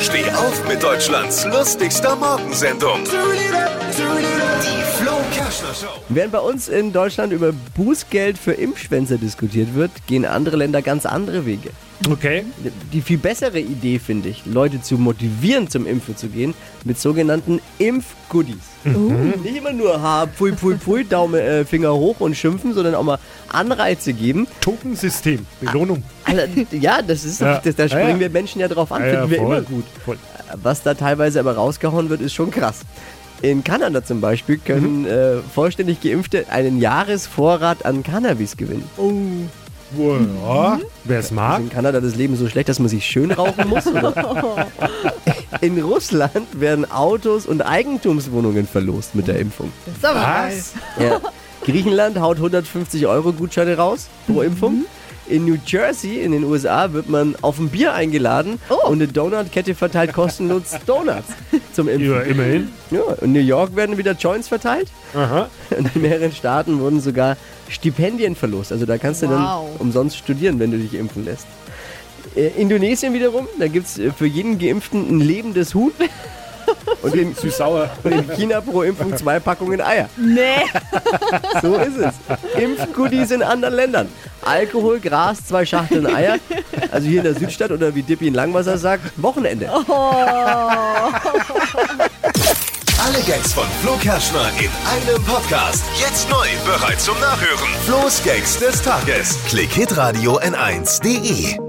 Steh auf mit Deutschlands lustigster Morgensendung. Während bei uns in Deutschland über Bußgeld für Impfschwänzer diskutiert wird, gehen andere Länder ganz andere Wege. Okay. Die viel bessere Idee finde ich, Leute zu motivieren, zum Impfen zu gehen, mit sogenannten Impfgoodies. Nicht immer nur ha, pfui, pfui, pfui, Daumen, äh, Finger hoch und schimpfen, sondern auch mal Anreize geben. Tokensystem. Belohnung. Alle, ja, das ist Ja. das, da Ja, springen ja. wir Menschen ja drauf an, Ja, ja, finden wir voll. immer gut. Voll. Was da teilweise aber rausgehauen wird, ist schon krass. In Kanada zum Beispiel können Mhm. äh, vollständig Geimpfte einen Jahresvorrat an Cannabis gewinnen. Ja. Wer es mag. In Kanada das Leben so schlecht, dass man sich schön rauchen muss? Oder? In Russland werden Autos und Eigentumswohnungen verlost mit der Impfung. Das ist aber. Was? Ja. Griechenland haut 150 Euro Gutscheine raus pro Impfung. In New Jersey in den USA wird man auf ein Bier eingeladen Oh. und eine Donutkette verteilt kostenlos Donuts zum Impfen. Ja, immerhin. Ja, in New York werden wieder Joints verteilt Aha. und in mehreren Staaten wurden sogar Stipendien verlost. Also da kannst du Wow. dann umsonst studieren, wenn du dich impfen lässt. Äh, Indonesien wiederum, da gibt es für jeden Geimpften ein lebendes Huhn. Und in, Süß-sauer. und in China pro Impfung zwei Packungen Eier. Nee. So ist es. Impfgoodies in anderen Ländern. Alkohol, Gras, zwei Schachteln Eier. Also hier in der Südstadt oder wie Dippy in Langwasser sagt, Wochenende. Alle Gags von Flo Kerschner in einem Podcast. Jetzt neu, bereit zum Nachhören. Flo's Gags des Tages. Klick Hitradio N1.de.